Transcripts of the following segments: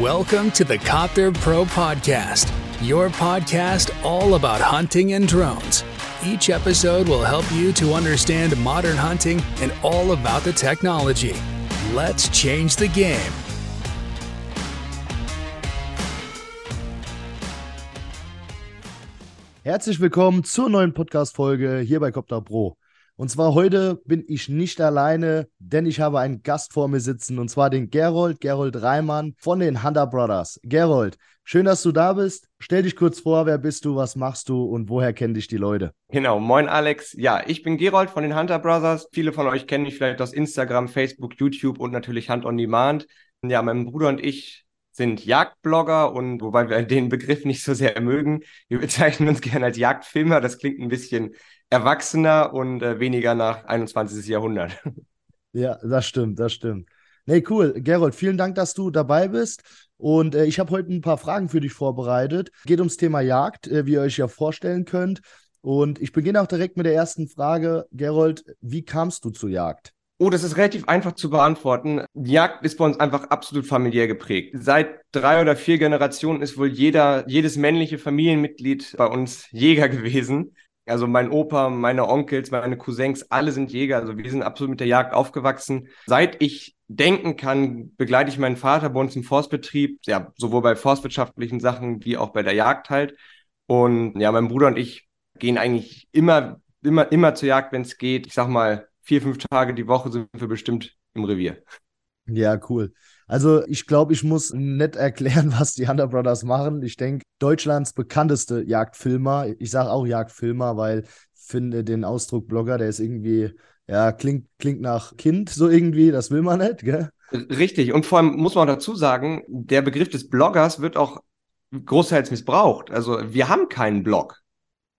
Welcome to the Copter Pro Podcast, your podcast all about hunting and drones. Each episode will help you to understand modern hunting and all about the technology. Let's change the game. Herzlich willkommen zur neuen Podcast-Folge hier bei Copter Pro. Und zwar heute bin ich nicht alleine, denn ich habe einen Gast vor mir sitzen und zwar den Gerold, Gerold Reimann von den Hunter Brothers. Gerold, schön, dass du da bist. Stell dich kurz vor, wer bist du, was machst du und woher kennen dich die Leute? Genau, moin Alex. Ja, ich bin Gerold von den Hunter Brothers. Viele von euch kennen mich vielleicht aus Instagram, Facebook, YouTube und natürlich Hunt on Demand. Ja, mein Bruder und ich sind Jagdblogger und wobei wir den Begriff nicht so sehr mögen, wir bezeichnen uns gerne als Jagdfilmer. Das klingt ein bisschen erwachsener und äh, weniger nach 21. Jahrhundert. Ja, das stimmt, das stimmt. Nee, cool. Gerold, vielen Dank, dass du dabei bist. Und äh, ich habe heute ein paar Fragen für dich vorbereitet. Geht ums Thema Jagd, äh, wie ihr euch ja vorstellen könnt. Und ich beginne auch direkt mit der ersten Frage. Gerold, wie kamst du zur Jagd? Oh, das ist relativ einfach zu beantworten. Die Jagd ist bei uns einfach absolut familiär geprägt. Seit drei oder vier Generationen ist wohl jeder, jedes männliche Familienmitglied bei uns Jäger gewesen. Also mein Opa, meine Onkels, meine Cousins, alle sind Jäger. Also wir sind absolut mit der Jagd aufgewachsen. Seit ich denken kann, begleite ich meinen Vater bei uns im Forstbetrieb, ja, sowohl bei forstwirtschaftlichen Sachen wie auch bei der Jagd halt. Und ja, mein Bruder und ich gehen eigentlich immer, immer, immer zur Jagd, wenn es geht. Ich sag mal, vier, fünf Tage die Woche sind wir bestimmt im Revier. Ja, cool. Also ich glaube, ich muss nicht erklären, was die Hunter Brothers machen. Ich denke, Deutschlands bekannteste Jagdfilmer, ich sage auch Jagdfilmer, weil finde den Ausdruck Blogger, der ist irgendwie, ja, klingt, klingt nach Kind so irgendwie, das will man nicht, gell? Richtig. Und vor allem muss man auch dazu sagen, der Begriff des Bloggers wird auch großteils missbraucht. Also wir haben keinen Blog.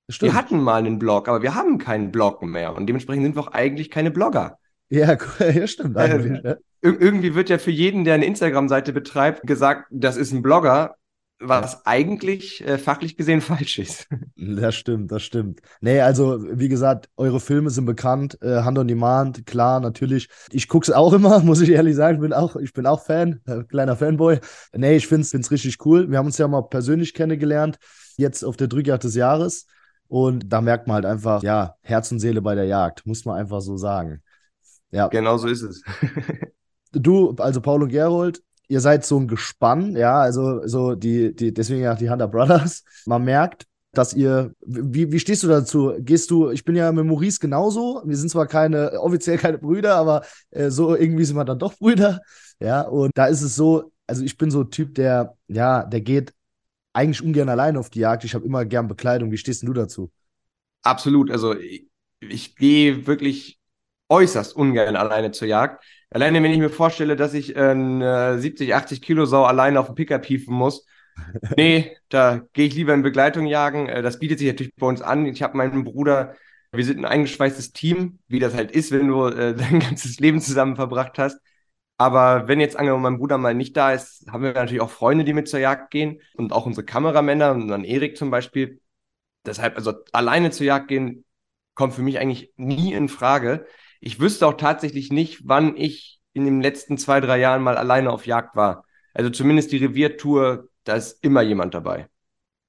Stimmt. Wir hatten mal einen Blog, aber wir haben keinen Blog mehr. Und dementsprechend sind wir auch eigentlich keine Blogger. Ja, ja stimmt. Eigentlich, äh, irgendwie wird ja für jeden, der eine Instagram-Seite betreibt, gesagt, das ist ein Blogger, was ja. eigentlich äh, fachlich gesehen falsch ist. Das stimmt, das stimmt. Nee, also wie gesagt, eure Filme sind bekannt, äh, Hand on Demand, klar, natürlich. Ich gucke es auch immer, muss ich ehrlich sagen, ich bin auch, ich bin auch Fan, äh, kleiner Fanboy. Nee, ich finde es richtig cool. Wir haben uns ja mal persönlich kennengelernt, jetzt auf der Drückjagd des Jahres. Und da merkt man halt einfach, ja, Herz und Seele bei der Jagd, muss man einfach so sagen. Ja. Genau so ist es. du, also Paul und Gerold, ihr seid so ein Gespann, ja, also so die, die, deswegen ja die Hunter Brothers. Man merkt, dass ihr, wie, wie stehst du dazu? Gehst du, ich bin ja mit Maurice genauso, wir sind zwar keine, offiziell keine Brüder, aber äh, so irgendwie sind wir dann doch Brüder, ja, und da ist es so, also ich bin so ein Typ, der, ja, der geht eigentlich ungern allein auf die Jagd, ich habe immer gern Bekleidung, wie stehst du dazu? Absolut, also ich, ich gehe wirklich äußerst ungern alleine zur Jagd. Alleine, wenn ich mir vorstelle, dass ich eine 70, 80 Kilo Sau alleine auf dem Pickup hieven muss, nee, da gehe ich lieber in Begleitung jagen. Äh, das bietet sich natürlich bei uns an. Ich habe meinen Bruder, wir sind ein eingeschweißtes Team, wie das halt ist, wenn du äh, dein ganzes Leben zusammen verbracht hast. Aber wenn jetzt angenommen mein Bruder mal nicht da ist, haben wir natürlich auch Freunde, die mit zur Jagd gehen und auch unsere Kameramänner und dann Erik zum Beispiel. Deshalb, also alleine zur Jagd gehen, kommt für mich eigentlich nie in Frage ich wüsste auch tatsächlich nicht, wann ich in den letzten zwei, drei Jahren mal alleine auf Jagd war. Also zumindest die Reviertour, da ist immer jemand dabei.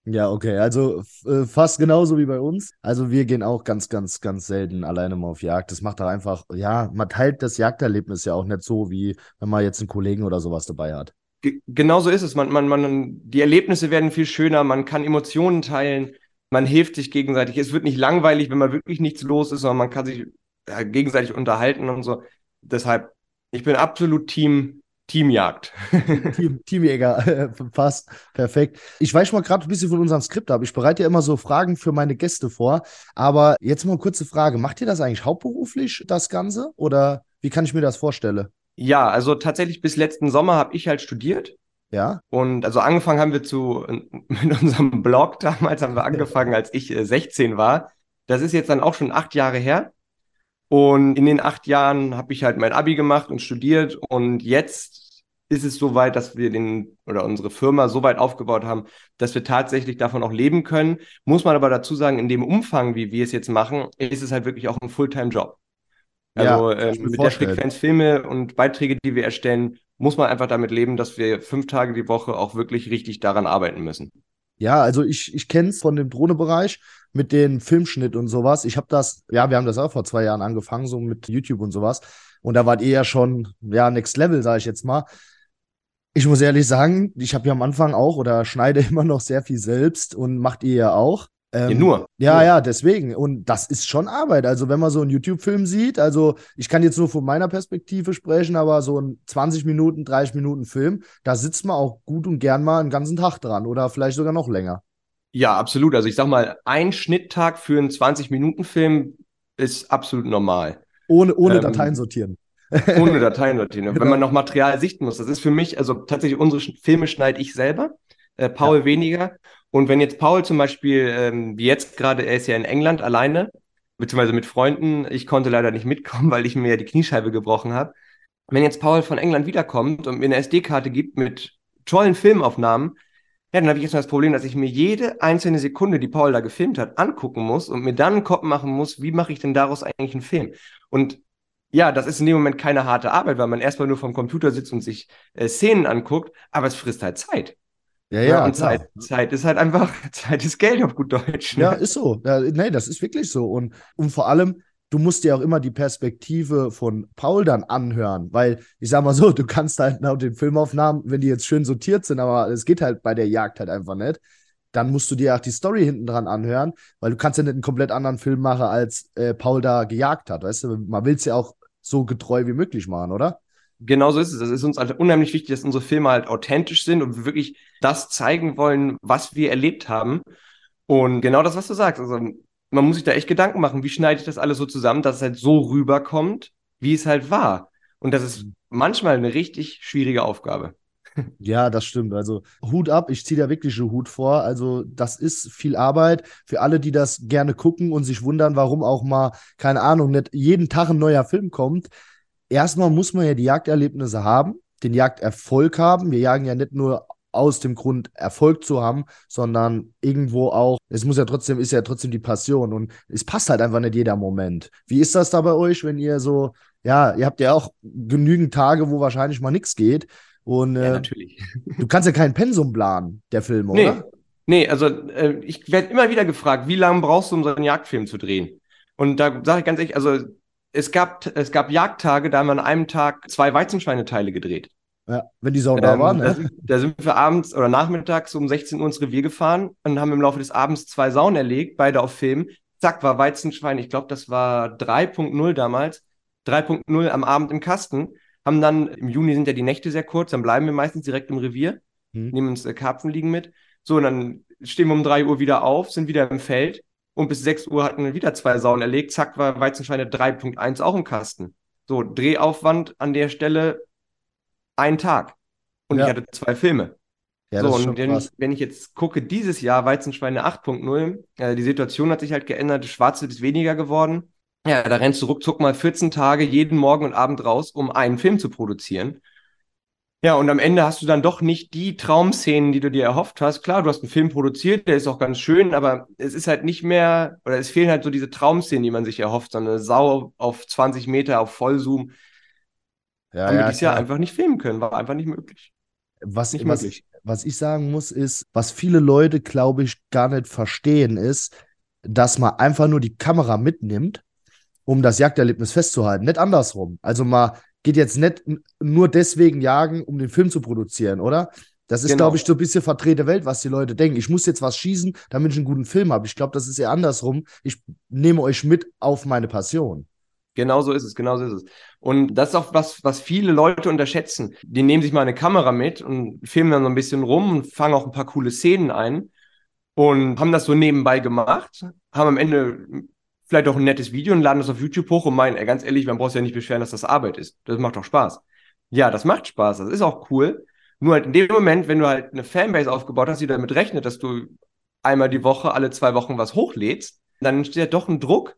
Ja, okay, also äh, fast genauso wie bei uns. Also wir gehen auch ganz, ganz, ganz selten alleine mal auf Jagd. Das macht doch einfach, ja, man teilt das Jagderlebnis ja auch nicht so, wie wenn man jetzt einen Kollegen oder sowas dabei hat. G genau so ist es. Man, man, man, die Erlebnisse werden viel schöner, man kann Emotionen teilen, man hilft sich gegenseitig. Es wird nicht langweilig, wenn mal wirklich nichts los ist, sondern man kann sich ja, gegenseitig unterhalten und so. Deshalb, ich bin absolut Team Teamjagd. Team, Teamjäger, passt. Perfekt. Ich weiche mal gerade ein bisschen von unserem Skript ab. Ich bereite ja immer so Fragen für meine Gäste vor. Aber jetzt mal eine kurze Frage. Macht ihr das eigentlich hauptberuflich, das Ganze? Oder wie kann ich mir das vorstellen? Ja, also tatsächlich bis letzten Sommer habe ich halt studiert. Ja. Und also angefangen haben wir zu, mit unserem Blog damals haben wir angefangen, als ich 16 äh, war. Das ist jetzt dann auch schon acht Jahre her. Und in den acht Jahren habe ich halt mein Abi gemacht und studiert und jetzt ist es so weit, dass wir den oder unsere Firma so weit aufgebaut haben, dass wir tatsächlich davon auch leben können. Muss man aber dazu sagen, in dem Umfang, wie wir es jetzt machen, ist es halt wirklich auch ein Fulltime-Job. Also ja, äh, mit der Frequenz Filme und Beiträge, die wir erstellen, muss man einfach damit leben, dass wir fünf Tage die Woche auch wirklich richtig daran arbeiten müssen. Ja, also ich, ich kenne es von dem Drohnebereich mit dem Filmschnitt und sowas. Ich habe das, ja, wir haben das auch vor zwei Jahren angefangen, so mit YouTube und sowas. Und da wart ihr ja schon, ja, Next Level, sage ich jetzt mal. Ich muss ehrlich sagen, ich habe ja am Anfang auch oder schneide immer noch sehr viel selbst und macht ihr ja auch. Ähm, ja, nur. Ja, ja, deswegen. Und das ist schon Arbeit. Also, wenn man so einen YouTube-Film sieht, also ich kann jetzt nur von meiner Perspektive sprechen, aber so ein 20 Minuten, 30 Minuten Film, da sitzt man auch gut und gern mal einen ganzen Tag dran oder vielleicht sogar noch länger. Ja, absolut. Also ich sag mal, ein Schnitttag für einen 20-Minuten-Film ist absolut normal. Ohne, ohne ähm, Dateien sortieren. ohne Dateien sortieren. genau. Wenn man noch Material sichten muss. Das ist für mich, also tatsächlich unsere Filme schneide ich selber, äh, Paul ja. weniger. Und wenn jetzt Paul zum Beispiel, ähm, wie jetzt gerade, er ist ja in England alleine, beziehungsweise mit Freunden, ich konnte leider nicht mitkommen, weil ich mir ja die Kniescheibe gebrochen habe. Wenn jetzt Paul von England wiederkommt und mir eine SD-Karte gibt mit tollen Filmaufnahmen, ja, dann habe ich jetzt mal das Problem, dass ich mir jede einzelne Sekunde, die Paul da gefilmt hat, angucken muss und mir dann einen Kopf machen muss, wie mache ich denn daraus eigentlich einen Film? Und ja, das ist in dem Moment keine harte Arbeit, weil man erstmal nur vom Computer sitzt und sich äh, Szenen anguckt, aber es frisst halt Zeit. Ja, ja, und Zeit, Zeit ist halt einfach, Zeit ist Geld auf gut Deutsch. Ne? Ja, ist so. Ja, nee, das ist wirklich so. Und, und vor allem, du musst dir auch immer die Perspektive von Paul dann anhören, weil ich sag mal so, du kannst halt nach den Filmaufnahmen, wenn die jetzt schön sortiert sind, aber es geht halt bei der Jagd halt einfach nicht, dann musst du dir auch die Story hinten dran anhören, weil du kannst ja nicht einen komplett anderen Film machen, als äh, Paul da gejagt hat, weißt du? Man will es ja auch so getreu wie möglich machen, oder? Genau so ist es. Es ist uns halt unheimlich wichtig, dass unsere Filme halt authentisch sind und wir wirklich das zeigen wollen, was wir erlebt haben. Und genau das, was du sagst. Also man muss sich da echt Gedanken machen, wie schneide ich das alles so zusammen, dass es halt so rüberkommt, wie es halt war. Und das ist manchmal eine richtig schwierige Aufgabe. Ja, das stimmt. Also Hut ab, ich ziehe da wirklich einen Hut vor. Also das ist viel Arbeit für alle, die das gerne gucken und sich wundern, warum auch mal, keine Ahnung, nicht jeden Tag ein neuer Film kommt erstmal muss man ja die Jagderlebnisse haben, den Jagderfolg haben. Wir jagen ja nicht nur aus dem Grund, Erfolg zu haben, sondern irgendwo auch, es muss ja trotzdem, ist ja trotzdem die Passion und es passt halt einfach nicht jeder Moment. Wie ist das da bei euch, wenn ihr so, ja, ihr habt ja auch genügend Tage, wo wahrscheinlich mal nichts geht und äh, natürlich. du kannst ja kein Pensum planen, der Film, nee. oder? Nee, also äh, ich werde immer wieder gefragt, wie lange brauchst du, um so einen Jagdfilm zu drehen? Und da sage ich ganz ehrlich, also es gab, es gab Jagdtage, da haben wir an einem Tag zwei Weizenschweineteile gedreht. Ja, wenn die Sau da ähm, waren. Ne? Da, da, sind wir abends oder nachmittags um 16 Uhr ins Revier gefahren und haben im Laufe des Abends zwei Sauen erlegt, beide auf Film. Zack, war Weizenschwein, ich glaube, das war 3.0 damals, 3.0 am Abend im Kasten. Haben dann, im Juni sind ja die Nächte sehr kurz, dann bleiben wir meistens direkt im Revier, hm. nehmen uns äh, Karpfen liegen mit. So, und dann stehen wir um 3 Uhr wieder auf, sind wieder im Feld und bis 6 Uhr hatten wir wieder zwei Sauen erlegt. Zack, war Weizenschweine 3.1 auch im Kasten. So, Drehaufwand an der Stelle ein Tag. Und ja. ich hatte zwei Filme. Ja, so, und wenn ich, wenn ich, jetzt gucke, dieses Jahr Weizenschweine 8.0, äh, die Situation hat sich halt geändert, das Schwarze ist weniger geworden. Ja, da rennst du ruckzuck mal 14 Tage jeden Morgen und Abend raus, um einen Film zu produzieren. Ja, und am Ende hast du dann doch nicht die Traumszenen, die du dir erhofft hast. Klar, du hast einen Film produziert, der ist auch ganz schön, aber es ist halt nicht mehr, oder es fehlen halt so diese Traumszenen, die man sich erhofft, so eine Sau auf 20 Meter auf Vollzoom. Ja, haben ja, wir dieses Jahr einfach nicht filmen können, war einfach nicht möglich. Was, nicht was, möglich. was ich sagen muss, ist, was viele Leute, glaube ich, gar nicht verstehen, ist, dass man einfach nur die Kamera mitnimmt, um das Jagderlebnis festzuhalten. Nicht andersrum. Also mal geht jetzt nicht nur deswegen jagen, um den Film zu produzieren, oder? Das ist, genau. glaube ich, so ein bisschen verdrehte Welt, was die Leute denken. Ich muss jetzt was schießen, damit ich einen guten Film habe. Ich glaube, das ist eher andersrum. Ich nehme euch mit auf meine Passion. Genau so ist es, genau so ist es. Und das ist auch was, was viele Leute unterschätzen. Die nehmen sich mal eine Kamera mit und filmen dann so ein bisschen rum und fangen auch ein paar coole Szenen ein und haben das so nebenbei gemacht, haben am Ende vielleicht auch ein nettes Video und laden das auf YouTube hoch und meinen, ganz ehrlich, man braucht ja nicht beschweren, dass das Arbeit ist. Das macht doch Spaß. Ja, das macht Spaß, das ist auch cool. Nur halt in dem Moment, wenn du halt eine Fanbase aufgebaut hast, die damit rechnet, dass du einmal die Woche, alle zwei Wochen was hochlädst, dann entsteht ja doch ein Druck.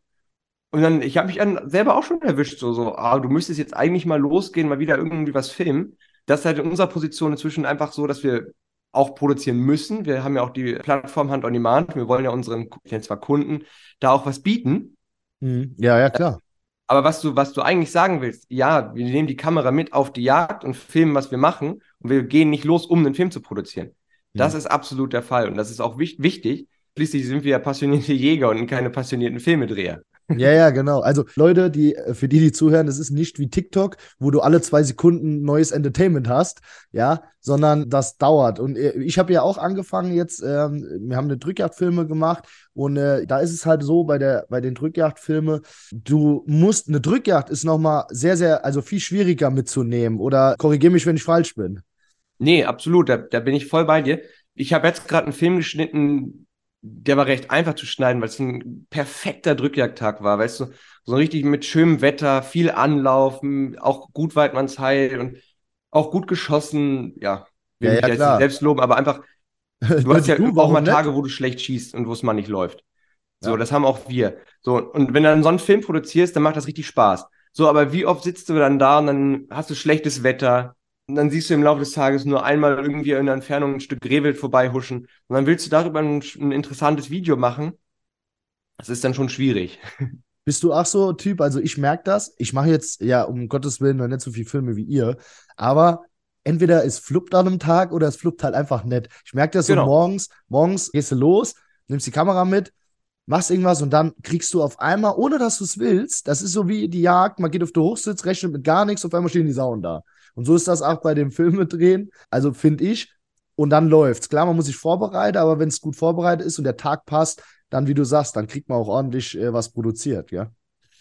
Und dann, ich habe mich an, selber auch schon erwischt, so, so, ah, du müsstest jetzt eigentlich mal losgehen, mal wieder irgendwie was filmen. Das ist halt in unserer Position inzwischen einfach so, dass wir auch produzieren müssen. Wir haben ja auch die Plattform Hand on Demand. Wir wollen ja unseren, zwar Kunden, da auch was bieten. Mhm. Ja, ja, klar. Aber was du, was du eigentlich sagen willst, ja, wir nehmen die Kamera mit auf die Jagd und filmen, was wir machen und wir gehen nicht los, um einen Film zu produzieren. Das ist absolut der Fall und das ist auch wich wichtig. Schließlich sind wir ja passionierte Jäger und keine passionierten Filmedreher. Ja, ja, genau. Also Leute, die für die, die zuhören, das ist nicht wie TikTok, wo du alle zwei Sekunden neues Entertainment hast, ja, sondern das dauert. Und äh, ich habe ja auch angefangen jetzt, ähm, wir haben eine Drückjagdfilme gemacht und äh, da ist es halt so bei der bei den Drückjagdfilme, du musst eine Drückjagd ist noch mal sehr sehr also viel schwieriger mitzunehmen oder korrigiere mich, wenn ich falsch bin. Nee, absolut, da, da bin ich voll bei dir. Ich habe jetzt gerade einen Film geschnitten, der war recht einfach zu schneiden, weil es ein perfekter Drückjagdtag war, weißt du, so richtig mit schönem Wetter, viel Anlauf, auch gut Weidmannsheil und auch gut geschossen, ja, will ja, ja, ich jetzt selbst loben, aber einfach, du hast ja du, auch mal Tage, wo du schlecht schießt und wo es mal nicht läuft. So, ja. das haben auch wir. So, und wenn du dann so einen Film produzierst, dann macht das richtig Spaß. So, aber wie oft sitzt du dann da und dann hast du schlechtes Wetter, und dann siehst du im Laufe des Tages nur einmal irgendwie in der Entfernung ein Stück Rehwild vorbeihuschen. Und dann willst du darüber ein, ein interessantes Video machen. Das ist dann schon schwierig. Bist du auch so Typ? Also ich merke das. Ich mache jetzt, ja, um Gottes Willen, noch nicht so viele Filme wie ihr. Aber entweder es fluppt an einem Tag oder es fluppt halt einfach nicht. Ich merke das genau. so morgens. Morgens gehst du los, nimmst die Kamera mit, machst irgendwas und dann kriegst du auf einmal, ohne dass du es willst, das ist so wie die Jagd, man geht auf den Hochsitz, rechnet mit gar nichts, auf einmal stehen die Sauen da. Und so ist das auch bei dem Filmedrehen. Also finde ich. Und dann läuft's. Klar, man muss sich vorbereiten, aber wenn es gut vorbereitet ist und der Tag passt, dann, wie du sagst, dann kriegt man auch ordentlich äh, was produziert, ja.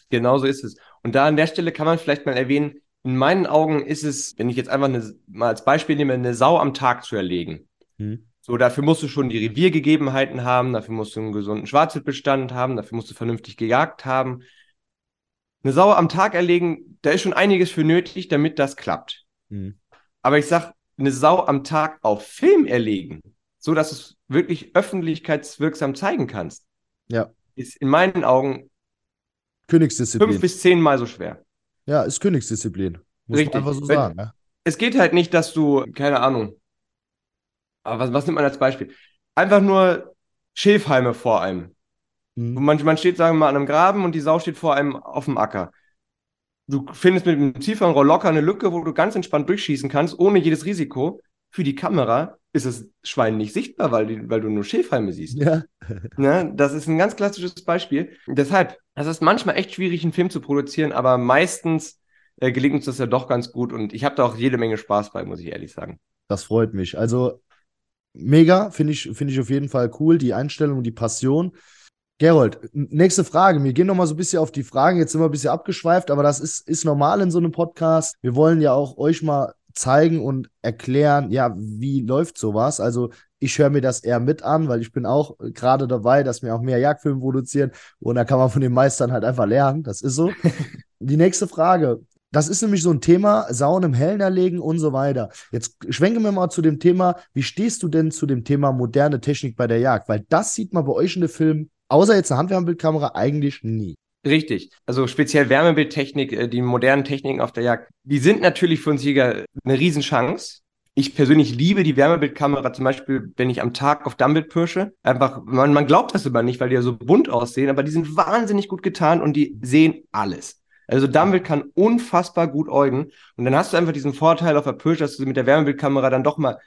Genau so ist es. Und da an der Stelle kann man vielleicht mal erwähnen, in meinen Augen ist es, wenn ich jetzt einfach eine, mal als Beispiel nehme, eine Sau am Tag zu erlegen. Hm. So, dafür musst du schon die Reviergegebenheiten haben, dafür musst du einen gesunden Schwarzwildbestand haben, dafür musst du vernünftig gejagt haben. Eine Sau am Tag erlegen, da ist schon einiges für nötig, damit das klappt. Mhm. Aber ich sag, eine Sau am Tag auf Film erlegen, so dass es wirklich öffentlichkeitswirksam zeigen kannst, ja. ist in meinen Augen Königsdisziplin. fünf bis zehnmal so schwer. Ja, ist Königsdisziplin. Muss Richtig. man einfach so sagen. Ja? Es geht halt nicht, dass du, keine Ahnung, aber was, was nimmt man als Beispiel? Einfach nur Schilfhalme vor einem. Mhm. Man, man steht, sagen wir mal, an einem Graben und die Sau steht vor einem auf dem Acker du findest mit dem Zielfernrohr locker eine Lücke, wo du ganz entspannt durchschießen kannst, ohne jedes Risiko. Für die Kamera ist das Schwein nicht sichtbar, weil, die, weil du nur Schäfhalme siehst. Ja. ne? Das ist ein ganz klassisches Beispiel. Deshalb, es ist manchmal echt schwierig, einen Film zu produzieren, aber meistens äh, gelingt uns das ja doch ganz gut und ich habe da auch jede Menge Spaß bei, muss ich ehrlich sagen. Das freut mich. Also mega, finde ich, finde ich auf jeden Fall cool, die Einstellung, die Passion. Gerold, nächste Frage. Wir gehen noch mal so ein bisschen auf die Fragen. Jetzt sind wir ein bisschen abgeschweift, aber das ist, ist normal in so einem Podcast. Wir wollen ja auch euch mal zeigen und erklären, ja, wie läuft sowas. Also ich höre mir das eher mit an, weil ich bin auch gerade dabei, dass wir auch mehr Jagdfilme produzieren und da kann man von den Meistern halt einfach lernen. Das ist so. die nächste Frage. Das ist nämlich so ein Thema, Sauen im Hellen erlegen und so weiter. Jetzt schwenken wir mal zu dem Thema, wie stehst du denn zu dem Thema moderne Technik bei der Jagd? Weil das sieht man bei euch in den Filmen außer jetzt eine Handwärmebildkamera eigentlich nie. Richtig. Also speziell Wärmebildtechnik, äh, die modernen Techniken auf der Jagd, die sind natürlich für uns Jäger eine Riesenchance. Ich persönlich liebe die Wärmebildkamera, zum Beispiel, wenn ich am Tag auf Dummbild pirsche. Einfach, man, man glaubt das immer nicht, weil die ja so bunt aussehen, aber die sind wahnsinnig gut getan und die sehen alles. Also Dummbild kann unfassbar gut äugen. Und dann hast du einfach diesen Vorteil auf der Pirsch, dass du mit der Wärmebildkamera dann doch mal,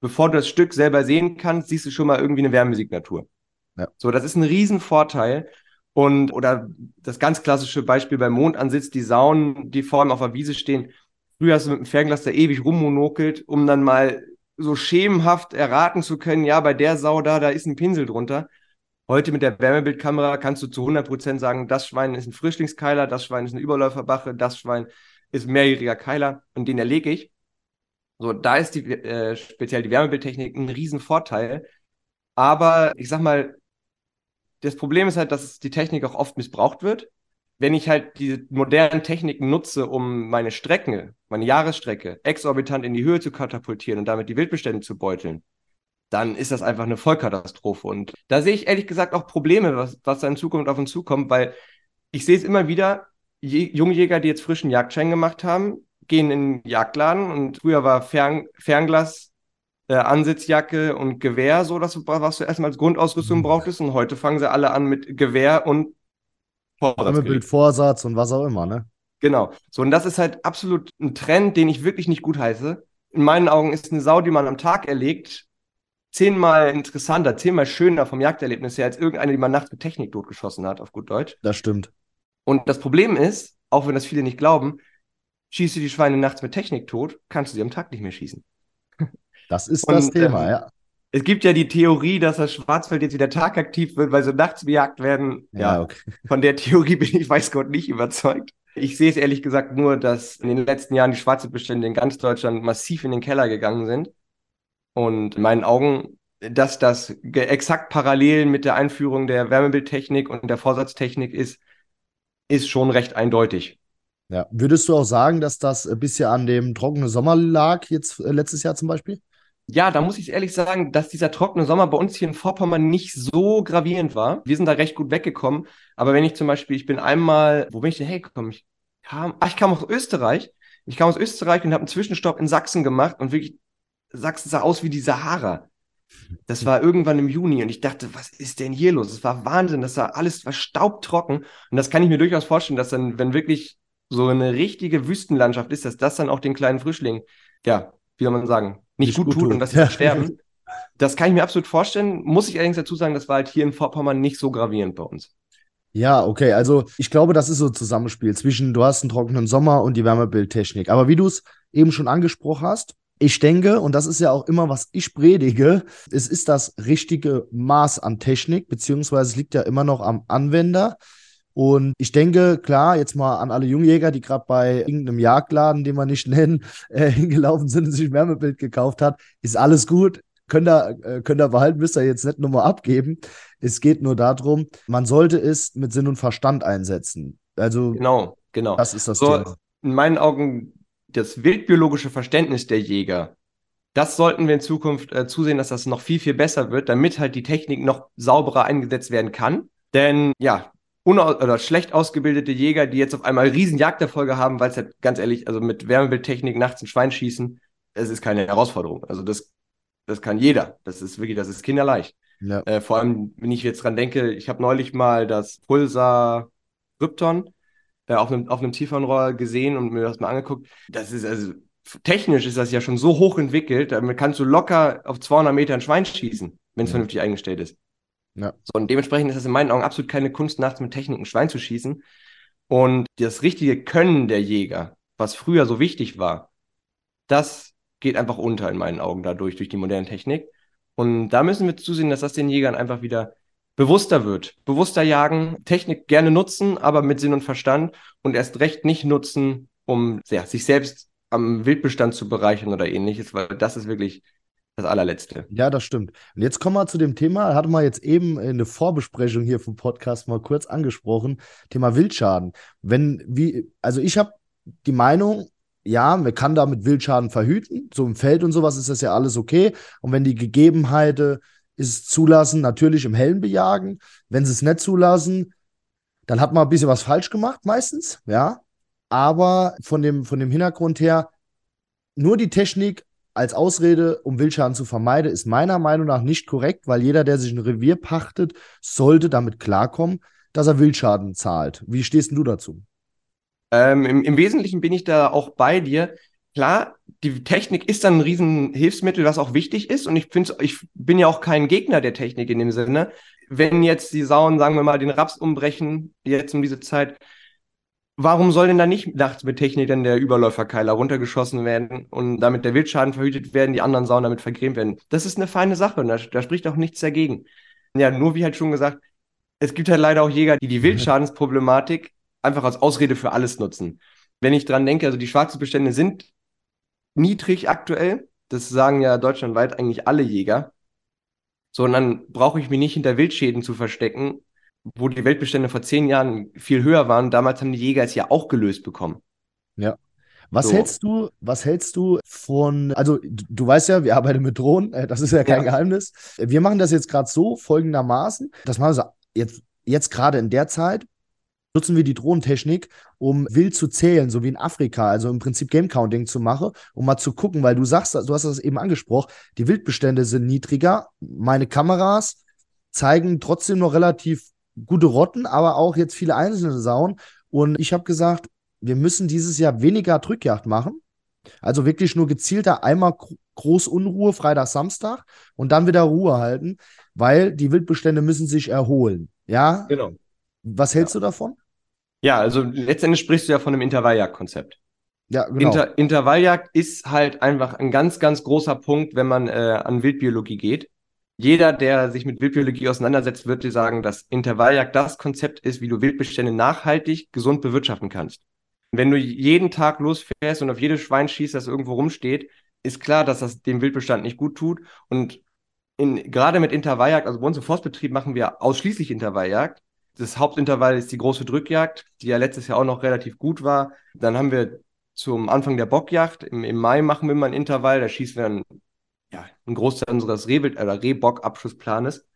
bevor du das Stück selber sehen kannst, siehst du schon mal irgendwie eine Wärmesignatur. Ja. So, das ist ein Riesenvorteil. Und, oder das ganz klassische Beispiel beim Mondansitz, die Saunen, die vor allem auf der Wiese stehen. Früher hast du mit dem Fernglas da ewig rummonokelt, um dann mal so schemenhaft erraten zu können, ja, bei der Sau da, da ist ein Pinsel drunter. Heute mit der Wärmebildkamera kannst du zu 100% sagen, das Schwein ist ein Frischlingskeiler, das Schwein ist eine Überläuferbache, das Schwein ist ein mehrjähriger Keiler und den erlege ich. So, da ist die, äh, speziell die Wärmebildtechnik ein Riesenvorteil. Aber ich sag mal, das Problem ist halt, dass die Technik auch oft missbraucht wird. Wenn ich halt diese modernen Techniken nutze, um meine Strecken, meine Jahresstrecke exorbitant in die Höhe zu katapultieren und damit die Wildbestände zu beuteln, dann ist das einfach eine Vollkatastrophe. Und da sehe ich ehrlich gesagt auch Probleme, was, was da in Zukunft auf uns zukommt, weil ich sehe es immer wieder, Jungjäger, die jetzt frischen Jagdschein gemacht haben, gehen in den Jagdladen und früher war Fern Fernglas äh, Ansitzjacke und Gewehr, so das, was du erstmal als Grundausrüstung mhm. brauchtest. Und heute fangen sie alle an mit Gewehr und Vorsatz und was auch immer, ne? Genau. So, und das ist halt absolut ein Trend, den ich wirklich nicht gut heiße. In meinen Augen ist eine Sau, die man am Tag erlegt, zehnmal interessanter, zehnmal schöner vom Jagderlebnis her als irgendeine, die man nachts mit Technik totgeschossen hat, auf gut Deutsch. Das stimmt. Und das Problem ist, auch wenn das viele nicht glauben, schießt du die Schweine nachts mit Technik tot, kannst du sie am Tag nicht mehr schießen. Das ist das Thema, ähm, ja. Es gibt ja die Theorie, dass das Schwarzfeld jetzt wieder tagaktiv wird, weil sie nachts bejagt werden. Ja, ja okay. von der Theorie bin ich, weiß Gott, nicht überzeugt. Ich sehe es ehrlich gesagt nur, dass in den letzten Jahren die Schwarzwildbestände in ganz Deutschland massiv in den Keller gegangen sind. Und in meinen Augen, dass das exakt parallel mit der Einführung der Wärmebildtechnik und der Vorsatztechnik ist, ist schon recht eindeutig. Ja, würdest du auch sagen, dass das bisschen an dem trockenen Sommer lag, jetzt äh, letztes Jahr zum Beispiel? Ja, da muss ich ehrlich sagen, dass dieser trockene Sommer bei uns hier in Vorpommern nicht so gravierend war. Wir sind da recht gut weggekommen. Aber wenn ich zum Beispiel, ich bin einmal, wo bin ich denn hergekommen? Ich kam, ach, ich kam aus Österreich. Ich kam aus Österreich und habe einen Zwischenstopp in Sachsen gemacht und wirklich, Sachsen sah aus wie die Sahara. Das war irgendwann im Juni und ich dachte, was ist denn hier los? Es war Wahnsinn, das war alles war staubtrocken und das kann ich mir durchaus vorstellen, dass dann, wenn wirklich so eine richtige Wüstenlandschaft ist, dass das dann auch den kleinen Frischling, ja, wie soll man sagen, nicht, gut, gut tut und dass sie sterben. Das kann ich mir absolut vorstellen. Muss ich allerdings dazu sagen, das war halt hier in Vorpommern nicht so gravierend bei uns. Ja, okay. Also ich glaube, das ist so ein Zusammenspiel zwischen, du hast einen trockenen Sommer und die Wärmebildtechnik. Aber wie du es eben schon angesprochen hast, ich denke, und das ist ja auch immer, was ich predige, es ist das richtige Maß an Technik, beziehungsweise es liegt ja immer noch am Anwender. Und ich denke, klar, jetzt mal an alle Jungjäger, die gerade bei irgendeinem Jagdladen, den wir nicht nennen, äh, hingelaufen sind und sich ein Wärmebild gekauft hat, ist alles gut. Könnt ihr, äh, könnt ihr behalten, müsst ihr jetzt nicht nochmal abgeben. Es geht nur darum, man sollte es mit Sinn und Verstand einsetzen. Also, genau, genau. Das ist das so, Thema. In meinen Augen, das wildbiologische Verständnis der Jäger, das sollten wir in Zukunft äh, zusehen, dass das noch viel, viel besser wird, damit halt die Technik noch sauberer eingesetzt werden kann. Denn ja, oder schlecht ausgebildete Jäger, die jetzt auf einmal riesen Jagderfolge haben, weil es halt ganz ehrlich, also mit Wärmebildtechnik nachts ein Schwein schießen, es ist keine Herausforderung. Also das, das kann jeder. Das ist wirklich, das ist kinderleicht. Ja. Äh, vor allem, wenn ich jetzt dran denke, ich habe neulich mal das Pulsar Krypton äh, auf einem, auf einem Tiefenrohr gesehen und mir das mal angeguckt. Das ist also, technisch ist das ja schon so hoch entwickelt, damit kannst du locker auf 200 Meter ein Schwein schießen, wenn es ja. vernünftig eingestellt ist. Ja. So, und dementsprechend ist das in meinen Augen absolut keine Kunst, nachts mit Technik ein Schwein zu schießen. Und das richtige Können der Jäger, was früher so wichtig war, das geht einfach unter in meinen Augen dadurch, durch die moderne Technik. Und da müssen wir zusehen, dass das den Jägern einfach wieder bewusster wird. Bewusster jagen, Technik gerne nutzen, aber mit Sinn und Verstand und erst recht nicht nutzen, um ja, sich selbst am Wildbestand zu bereichern oder ähnliches, weil das ist wirklich das allerletzte. Ja, das stimmt. Und jetzt kommen wir zu dem Thema, hatte mal jetzt eben in der Vorbesprechung hier vom Podcast mal kurz angesprochen, Thema Wildschaden. Wenn, wie, also ich habe die Meinung, ja, man kann damit Wildschaden verhüten, so im Feld und sowas ist das ja alles okay. Und wenn die Gegebenheiten es zulassen, natürlich im Hellen bejagen. Wenn sie es nicht zulassen, dann hat man ein bisschen was falsch gemacht, meistens, ja. Aber von dem, von dem Hintergrund her, nur die Technik als Ausrede, um Wildschaden zu vermeiden, ist meiner Meinung nach nicht korrekt, weil jeder, der sich ein Revier pachtet, sollte damit klarkommen, dass er Wildschaden zahlt. Wie stehst du dazu? Ähm, im, Im Wesentlichen bin ich da auch bei dir. Klar, die Technik ist dann ein Riesenhilfsmittel, was auch wichtig ist. Und ich ich bin ja auch kein Gegner der Technik in dem Sinne. Wenn jetzt die Sauen, sagen wir mal, den Raps umbrechen, jetzt um diese Zeit, Warum soll denn da nicht nachts mit Technik dann der Überläuferkeiler runtergeschossen werden und damit der Wildschaden verhütet werden, die anderen Sauen damit vergrämt werden? Das ist eine feine Sache und da, da spricht auch nichts dagegen. Ja, nur wie halt schon gesagt, es gibt halt leider auch Jäger, die die Wildschadensproblematik einfach als Ausrede für alles nutzen. Wenn ich dran denke, also die Schwarzbestände sind niedrig aktuell. Das sagen ja deutschlandweit eigentlich alle Jäger. Sondern brauche ich mich nicht hinter Wildschäden zu verstecken wo die Weltbestände vor zehn Jahren viel höher waren. Damals haben die Jäger es ja auch gelöst bekommen. Ja. Was so. hältst du, was hältst du von, also du, du weißt ja, wir arbeiten mit Drohnen, äh, das ist ja kein ja. Geheimnis. Wir machen das jetzt gerade so, folgendermaßen, das machen wir jetzt, jetzt gerade in der Zeit, nutzen wir die Drohnentechnik, um wild zu zählen, so wie in Afrika, also im Prinzip Game Counting zu machen, um mal zu gucken, weil du sagst, du hast das eben angesprochen, die Wildbestände sind niedriger, meine Kameras zeigen trotzdem noch relativ gute Rotten, aber auch jetzt viele einzelne Sauen. Und ich habe gesagt, wir müssen dieses Jahr weniger Drückjagd machen. Also wirklich nur gezielter einmal Großunruhe, Freitag, Samstag und dann wieder Ruhe halten, weil die Wildbestände müssen sich erholen. Ja? Genau. Was hältst ja. du davon? Ja, also letztendlich sprichst du ja von einem Intervalljagdkonzept. Ja, genau. Inter Intervalljagd ist halt einfach ein ganz, ganz großer Punkt, wenn man äh, an Wildbiologie geht. Jeder, der sich mit Wildbiologie auseinandersetzt, wird dir sagen, dass Intervalljagd das Konzept ist, wie du Wildbestände nachhaltig gesund bewirtschaften kannst. Wenn du jeden Tag losfährst und auf jedes Schwein schießt, das irgendwo rumsteht, ist klar, dass das dem Wildbestand nicht gut tut. Und in, gerade mit Intervalljagd, also bei uns im Forstbetrieb machen wir ausschließlich Intervalljagd. Das Hauptintervall ist die große Drückjagd, die ja letztes Jahr auch noch relativ gut war. Dann haben wir zum Anfang der Bockjagd, im, im Mai machen wir mal ein Intervall, da schießen wir dann ja, einen Großteil unseres Rehwild- oder Rehbock-Abschussplanes.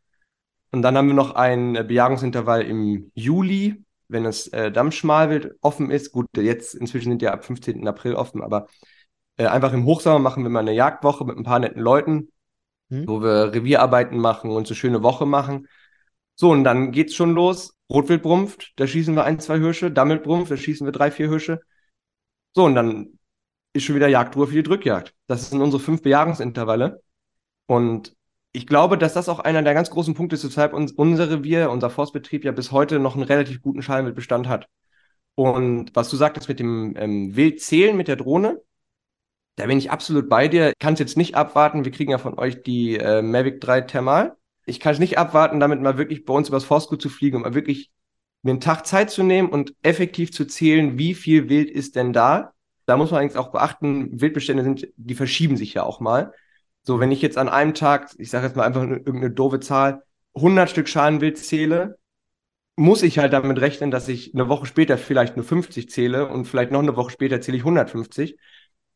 Und dann haben wir noch ein Bejagungsintervall im Juli, wenn das äh, Dammschmalwild offen ist. Gut, jetzt inzwischen sind ja ab 15. April offen, aber äh, einfach im Hochsommer machen wir mal eine Jagdwoche mit ein paar netten Leuten, hm. wo wir Revierarbeiten machen und so schöne Woche machen. So, und dann geht's schon los. Rotwildbrumpft, da schießen wir ein, zwei Hirsche. Dammelbrumpft, da schießen wir drei, vier Hirsche. So, und dann ist schon wieder Jagdruhe für die Drückjagd. Das sind unsere fünf Bejagungsintervalle. Und ich glaube, dass das auch einer der ganz großen Punkte ist, weshalb uns, unser Revier, unser Forstbetrieb ja bis heute noch einen relativ guten Schallwildbestand hat. Und was du sagtest mit dem ähm, Wildzählen mit der Drohne, da bin ich absolut bei dir. Ich kann es jetzt nicht abwarten. Wir kriegen ja von euch die äh, Mavic 3 Thermal. Ich kann es nicht abwarten, damit mal wirklich bei uns übers Forstgut zu fliegen und mal wirklich einen Tag Zeit zu nehmen und effektiv zu zählen, wie viel Wild ist denn da. Da muss man eigentlich auch beachten, Wildbestände sind, die verschieben sich ja auch mal. So, wenn ich jetzt an einem Tag, ich sage jetzt mal einfach irgendeine doofe Zahl, 100 Stück Schalenwild zähle, muss ich halt damit rechnen, dass ich eine Woche später vielleicht nur 50 zähle und vielleicht noch eine Woche später zähle ich 150.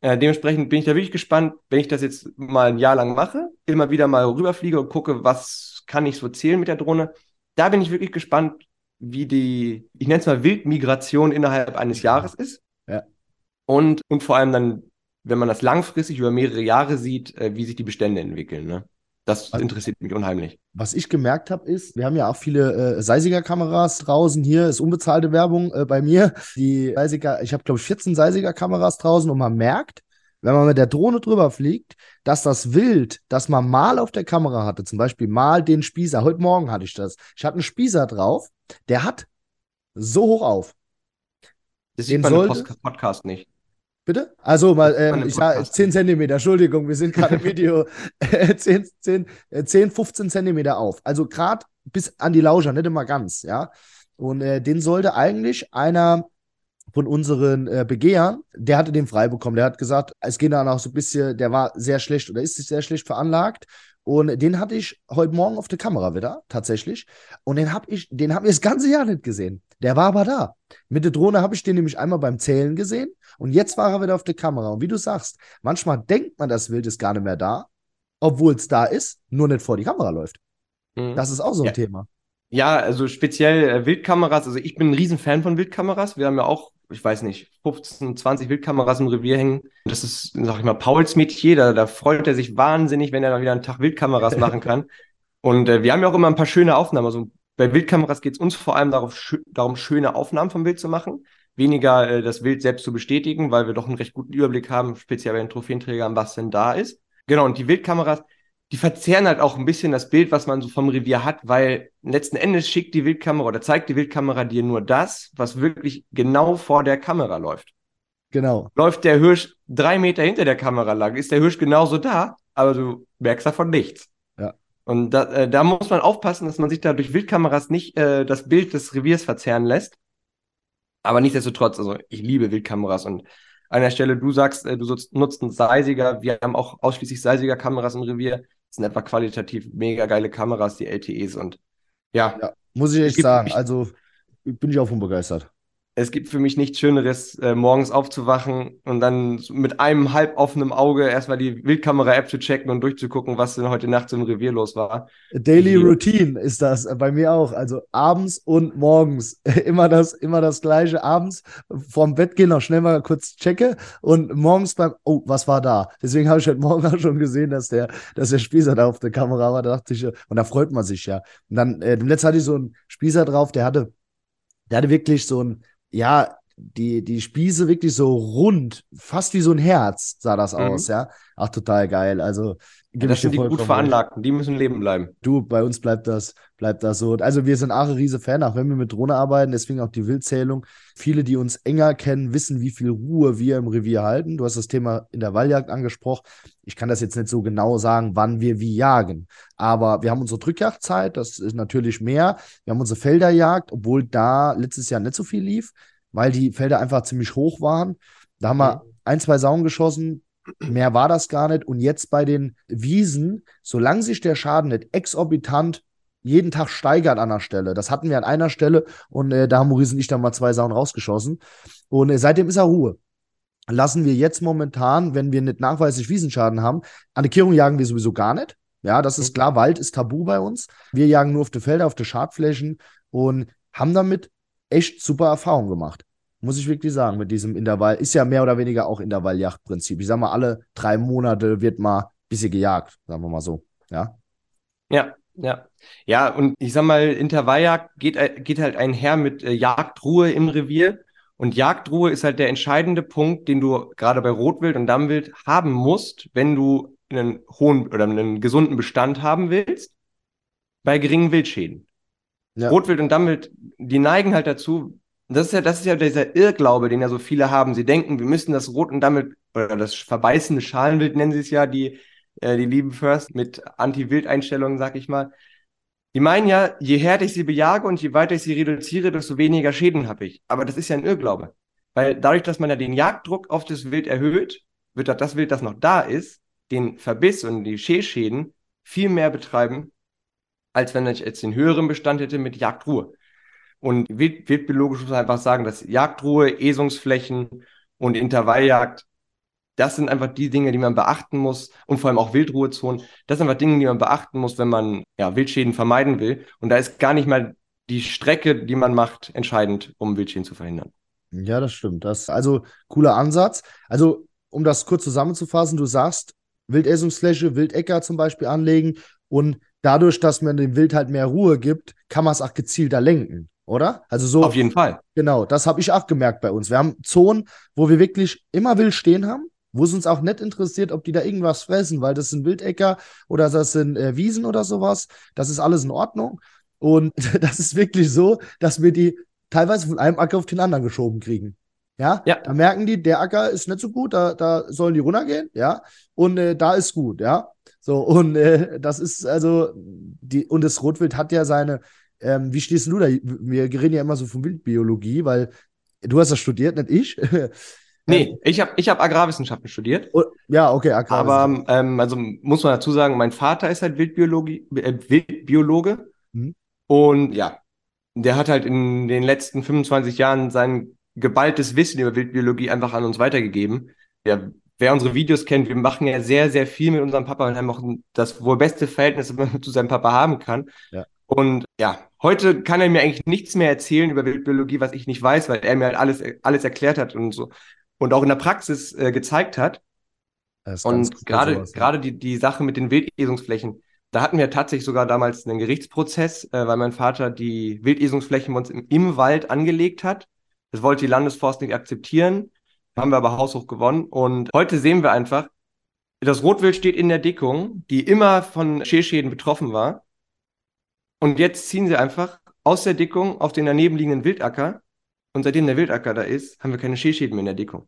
Äh, dementsprechend bin ich da wirklich gespannt, wenn ich das jetzt mal ein Jahr lang mache, immer wieder mal rüberfliege und gucke, was kann ich so zählen mit der Drohne. Da bin ich wirklich gespannt, wie die, ich nenne es mal Wildmigration innerhalb eines Jahres ist. Ja. Und, und vor allem dann, wenn man das langfristig über mehrere Jahre sieht, äh, wie sich die Bestände entwickeln. Ne? Das also, interessiert mich unheimlich. Was ich gemerkt habe, ist, wir haben ja auch viele äh, Seisiger-Kameras draußen. Hier ist unbezahlte Werbung äh, bei mir. Die Seisiger, ich habe, glaube ich, 14 Seisiger-Kameras draußen und man merkt, wenn man mit der Drohne drüber fliegt, dass das Wild, das man mal auf der Kamera hatte, zum Beispiel mal den Spießer, heute Morgen hatte ich das, ich hatte einen Spießer drauf, der hat so hoch auf. Das sieht man im Podcast nicht. Bitte? Also mal, ähm, ich sage 10 Zentimeter, Entschuldigung, wir sind gerade im Video 10, 10, 10, 15 Zentimeter auf. Also gerade bis an die Lauscher, nicht immer ganz, ja. Und äh, den sollte eigentlich einer von unseren äh, Begehern, der hatte den frei bekommen. Der hat gesagt, es ging dann auch so ein bisschen, der war sehr schlecht oder ist sehr schlecht veranlagt. Und den hatte ich heute Morgen auf der Kamera wieder, tatsächlich. Und den habe ich, den habe ich das ganze Jahr nicht gesehen. Der war aber da. Mit der Drohne habe ich den nämlich einmal beim Zählen gesehen und jetzt war er wieder auf der Kamera. Und wie du sagst, manchmal denkt man, das Wild ist gar nicht mehr da, obwohl es da ist, nur nicht vor die Kamera läuft. Mhm. Das ist auch so ein ja. Thema. Ja, also speziell äh, Wildkameras. Also ich bin ein Riesenfan von Wildkameras. Wir haben ja auch, ich weiß nicht, 15, 20 Wildkameras im Revier hängen. Das ist, sag ich mal, Pauls Metier. Da, da freut er sich wahnsinnig, wenn er dann wieder einen Tag Wildkameras machen kann. Und äh, wir haben ja auch immer ein paar schöne Aufnahmen. Also bei Wildkameras geht es uns vor allem darauf, sch darum, schöne Aufnahmen vom Wild zu machen weniger äh, das Wild selbst zu bestätigen, weil wir doch einen recht guten Überblick haben, speziell bei den Trophäenträgern, was denn da ist. Genau, und die Wildkameras, die verzerren halt auch ein bisschen das Bild, was man so vom Revier hat, weil letzten Endes schickt die Wildkamera oder zeigt die Wildkamera dir nur das, was wirklich genau vor der Kamera läuft. Genau. Läuft der Hirsch drei Meter hinter der Kamera lang, ist der Hirsch genauso da, aber du merkst davon nichts. Ja. Und da, äh, da muss man aufpassen, dass man sich da durch Wildkameras nicht äh, das Bild des Reviers verzerren lässt. Aber nichtsdestotrotz, also ich liebe Wildkameras und an der Stelle, du sagst, äh, du nutzt einen Seisiger. Wir haben auch ausschließlich Seisiger Kameras im Revier. Das sind etwa qualitativ mega geile Kameras, die LTEs und ja. ja muss ich echt sagen. Ich, also bin ich auch von begeistert. Es gibt für mich nichts Schöneres, äh, morgens aufzuwachen und dann mit einem halb offenen Auge erstmal die Wildkamera-App zu checken und durchzugucken, was denn heute Nacht so im Revier los war. Daily Routine ist das bei mir auch. Also abends und morgens immer das, immer das gleiche. Abends vorm Bett gehen noch schnell mal kurz checke und morgens beim, oh, was war da? Deswegen habe ich heute Morgen auch schon gesehen, dass der, dass der Spießer da auf der Kamera war. Da dachte ich, und da freut man sich ja. Und dann, äh, letzten hatte ich so einen Spießer drauf, der hatte, der hatte wirklich so ein, ja, die, die Spieße wirklich so rund, fast wie so ein Herz sah das mhm. aus, ja. Ach, total geil. Also, ja, das sind die gut veranlagten, die müssen leben bleiben. Du, bei uns bleibt das, bleibt das so. Also, wir sind auch ein riese Fan, auch wenn wir mit Drohne arbeiten, deswegen auch die Wildzählung. Viele, die uns enger kennen, wissen, wie viel Ruhe wir im Revier halten. Du hast das Thema in der Walljagd angesprochen. Ich kann das jetzt nicht so genau sagen, wann wir wie jagen. Aber wir haben unsere Drückjagdzeit, das ist natürlich mehr. Wir haben unsere Felderjagd, obwohl da letztes Jahr nicht so viel lief, weil die Felder einfach ziemlich hoch waren. Da haben wir ein, zwei Sauen geschossen. Mehr war das gar nicht. Und jetzt bei den Wiesen, solange sich der Schaden nicht exorbitant jeden Tag steigert an der Stelle. Das hatten wir an einer Stelle und äh, da haben Maurice und ich dann mal zwei Sauen rausgeschossen. Und äh, seitdem ist er Ruhe lassen wir jetzt momentan, wenn wir nicht nachweislich Wiesenschaden haben, an der Kehrung jagen wir sowieso gar nicht. Ja, das ist mhm. klar, Wald ist tabu bei uns. Wir jagen nur auf die Felder, auf die Schadflächen und haben damit echt super Erfahrungen gemacht. Muss ich wirklich sagen, mit diesem Intervall. Ist ja mehr oder weniger auch Intervalljachtprinzip. Ich sag mal, alle drei Monate wird mal ein bisschen gejagt, sagen wir mal so. Ja. Ja, ja. Ja, und ich sag mal, Intervalljagd geht, äh, geht halt einher mit äh, Jagdruhe im Revier. Und Jagdruhe ist halt der entscheidende Punkt, den du gerade bei Rotwild und Dammwild haben musst, wenn du einen hohen oder einen gesunden Bestand haben willst, bei geringen Wildschäden. Ja. Rotwild und Dammwild, die neigen halt dazu, das ist ja, das ist ja dieser Irrglaube, den ja so viele haben. Sie denken, wir müssen das Rot und Dammwild, oder das verbeißende Schalenwild nennen sie es ja, die, äh, die lieben First mit Anti-Wild-Einstellungen, sag ich mal. Die meinen ja, je härter ich sie bejage und je weiter ich sie reduziere, desto weniger Schäden habe ich. Aber das ist ja ein Irrglaube. Weil dadurch, dass man ja den Jagddruck auf das Wild erhöht, wird das Wild, das noch da ist, den Verbiss und die Schäschäden viel mehr betreiben, als wenn ich jetzt den höheren Bestand hätte mit Jagdruhe. Und wild, wildbiologisch muss man einfach sagen, dass Jagdruhe, Esungsflächen und Intervalljagd das sind einfach die Dinge, die man beachten muss und vor allem auch Wildruhezonen. Das sind einfach Dinge, die man beachten muss, wenn man ja, Wildschäden vermeiden will. Und da ist gar nicht mal die Strecke, die man macht, entscheidend, um Wildschäden zu verhindern. Ja, das stimmt. Das also cooler Ansatz. Also, um das kurz zusammenzufassen, du sagst, Wildessungsfläche, Wildäcker zum Beispiel anlegen und dadurch, dass man dem Wild halt mehr Ruhe gibt, kann man es auch gezielter lenken, oder? Also so. Auf jeden Fall. Genau, das habe ich auch gemerkt bei uns. Wir haben Zonen, wo wir wirklich immer Wild stehen haben wo es uns auch nicht interessiert, ob die da irgendwas fressen, weil das sind Wildäcker oder das sind äh, Wiesen oder sowas. Das ist alles in Ordnung. Und das ist wirklich so, dass wir die teilweise von einem Acker auf den anderen geschoben kriegen. Ja, ja. da merken die, der Acker ist nicht so gut, da, da sollen die runtergehen, ja, und äh, da ist gut, ja. So, und äh, das ist also, die, und das Rotwild hat ja seine, ähm, wie stehst du da? Wir reden ja immer so von Wildbiologie, weil du hast das studiert, nicht ich. Nee, ähm, ich habe ich hab Agrarwissenschaften studiert. Oh, ja, okay, Agrarwissenschaften. Aber ähm, also muss man dazu sagen, mein Vater ist halt Wildbiologie, äh, Wildbiologe. Mhm. Und ja, der hat halt in den letzten 25 Jahren sein geballtes Wissen über Wildbiologie einfach an uns weitergegeben. Ja, wer unsere Videos kennt, wir machen ja sehr, sehr viel mit unserem Papa und haben auch das wohl beste Verhältnis, das man zu seinem Papa haben kann. Ja. Und ja, heute kann er mir eigentlich nichts mehr erzählen über Wildbiologie, was ich nicht weiß, weil er mir halt alles, alles erklärt hat und so und auch in der Praxis äh, gezeigt hat. Und gerade gerade die, die Sache mit den Wildesungsflächen, da hatten wir tatsächlich sogar damals einen Gerichtsprozess, äh, weil mein Vater die Wildesungsflächen bei uns im, im Wald angelegt hat. Das wollte die Landesforst nicht akzeptieren, haben wir aber haushoch gewonnen. Und heute sehen wir einfach, das Rotwild steht in der Dickung, die immer von Schäschäden betroffen war. Und jetzt ziehen sie einfach aus der Dickung auf den daneben liegenden Wildacker und seitdem der Wildacker da ist, haben wir keine Schäschäden mehr in der Deckung.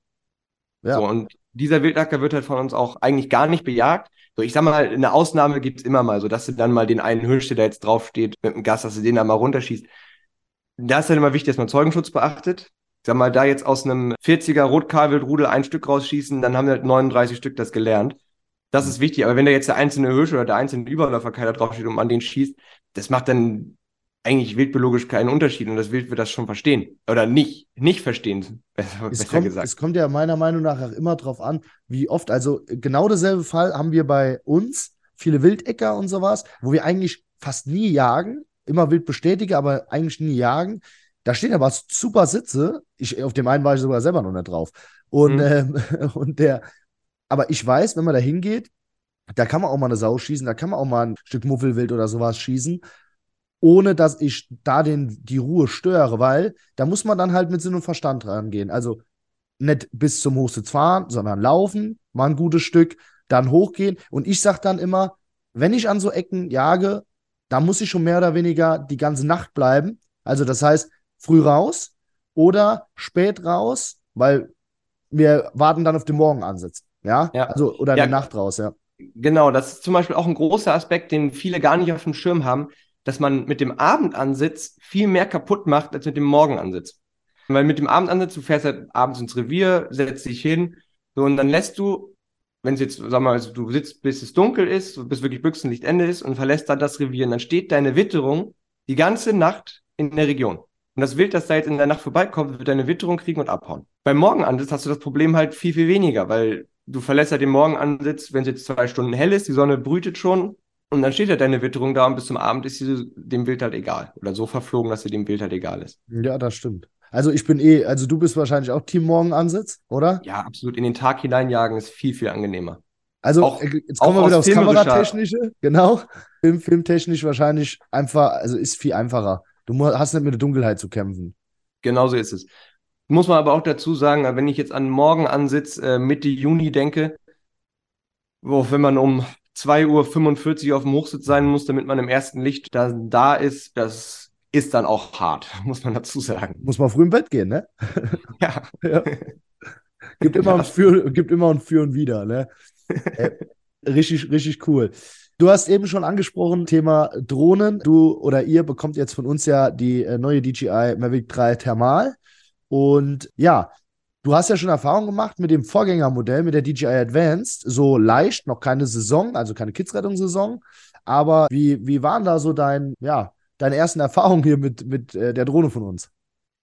Ja. So, und dieser Wildacker wird halt von uns auch eigentlich gar nicht bejagt. So, ich sag mal, eine Ausnahme gibt's immer mal, so dass du dann mal den einen Hirsch, der jetzt draufsteht, mit dem Gas, dass du den dann mal runterschießt. Da ist halt immer wichtig, dass man Zeugenschutz beachtet. Sag mal, da jetzt aus einem 40er Rotkahlwildrudel ein Stück rausschießen, dann haben wir halt 39 Stück das gelernt. Das ist wichtig. Aber wenn da jetzt der einzelne Hirsch oder der einzelne Überläufer keiner draufsteht und man den schießt, das macht dann eigentlich wildbiologisch keinen Unterschied und das Wild wird das schon verstehen. Oder nicht, nicht verstehen, besser, es kommt, gesagt. Es kommt ja meiner Meinung nach auch immer drauf an, wie oft, also genau derselbe Fall haben wir bei uns, viele Wildecker und sowas, wo wir eigentlich fast nie jagen, immer wild bestätige, aber eigentlich nie jagen. Da stehen aber super Sitze. Ich, auf dem einen war ich sogar selber noch nicht drauf. Und, mhm. ähm, und der, aber ich weiß, wenn man da hingeht, da kann man auch mal eine Sau schießen, da kann man auch mal ein Stück Muffelwild oder sowas schießen ohne dass ich da den, die Ruhe störe, weil da muss man dann halt mit Sinn und Verstand rangehen. Also nicht bis zum Hochsitz fahren, sondern laufen, mal ein gutes Stück, dann hochgehen. Und ich sage dann immer, wenn ich an so Ecken jage, da muss ich schon mehr oder weniger die ganze Nacht bleiben. Also das heißt, früh raus oder spät raus, weil wir warten dann auf den Morgenansatz. Ja? ja. Also, oder ja. in der Nacht raus, ja. Genau, das ist zum Beispiel auch ein großer Aspekt, den viele gar nicht auf dem Schirm haben dass man mit dem Abendansitz viel mehr kaputt macht als mit dem Morgenansitz. Weil mit dem Abendansitz, du fährst halt abends ins Revier, setzt dich hin, so, und dann lässt du, wenn es jetzt, sag mal, also du sitzt, bis es dunkel ist, bis wirklich Büchsenlichtende ist und verlässt dann das Revier, und dann steht deine Witterung die ganze Nacht in der Region. Und das Wild, das da jetzt in der Nacht vorbeikommt, wird deine Witterung kriegen und abhauen. Beim Morgenansitz hast du das Problem halt viel, viel weniger, weil du verlässt halt den Morgenansitz, wenn es jetzt zwei Stunden hell ist, die Sonne brütet schon, und dann steht ja deine Witterung da und bis zum Abend ist sie dem Bild halt egal. Oder so verflogen, dass sie dem Bild halt egal ist. Ja, das stimmt. Also ich bin eh, also du bist wahrscheinlich auch Team Morgenansitz, oder? Ja, absolut. In den Tag hineinjagen ist viel, viel angenehmer. Also auch, äh, jetzt kommen wir wieder aufs Kameratechnische. Genau. Film, filmtechnisch wahrscheinlich einfach, also ist viel einfacher. Du hast nicht mit der Dunkelheit zu kämpfen. Genau so ist es. Muss man aber auch dazu sagen, wenn ich jetzt an Morgenansitz äh, Mitte Juni denke, wo, wenn man um 2.45 Uhr auf dem Hochsitz sein muss, damit man im ersten Licht da, da ist, das ist dann auch hart, muss man dazu sagen. Muss man früh im Bett gehen, ne? Ja. ja. Gibt, immer ja. ein Für, gibt immer ein Für und Wider, ne? äh, richtig, richtig cool. Du hast eben schon angesprochen, Thema Drohnen. Du oder ihr bekommt jetzt von uns ja die äh, neue DJI Mavic 3 Thermal. Und ja, Du hast ja schon Erfahrung gemacht mit dem Vorgängermodell, mit der DJI Advanced. So leicht, noch keine Saison, also keine Kidsrettungssaison. Aber wie, wie waren da so dein, ja, deine ersten Erfahrungen hier mit, mit äh, der Drohne von uns?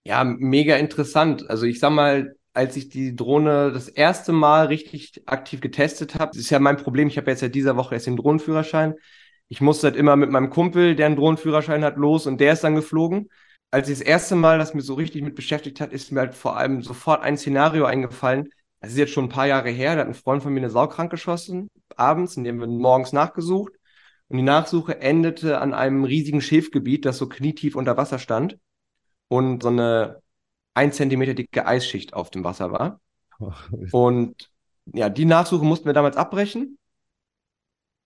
Ja, mega interessant. Also ich sag mal, als ich die Drohne das erste Mal richtig aktiv getestet habe, ist ja mein Problem, ich habe jetzt ja dieser Woche erst den Drohnenführerschein. Ich musste halt immer mit meinem Kumpel, der einen Drohnenführerschein hat, los und der ist dann geflogen als ich das erste Mal das mir so richtig mit beschäftigt hat, ist mir halt vor allem sofort ein Szenario eingefallen. Das ist jetzt schon ein paar Jahre her. Da hat ein Freund von mir eine Sau krank geschossen, abends, in dem wir morgens nachgesucht. Und die Nachsuche endete an einem riesigen Schilfgebiet, das so knietief unter Wasser stand und so eine ein Zentimeter dicke Eisschicht auf dem Wasser war. und ja, die Nachsuche mussten wir damals abbrechen.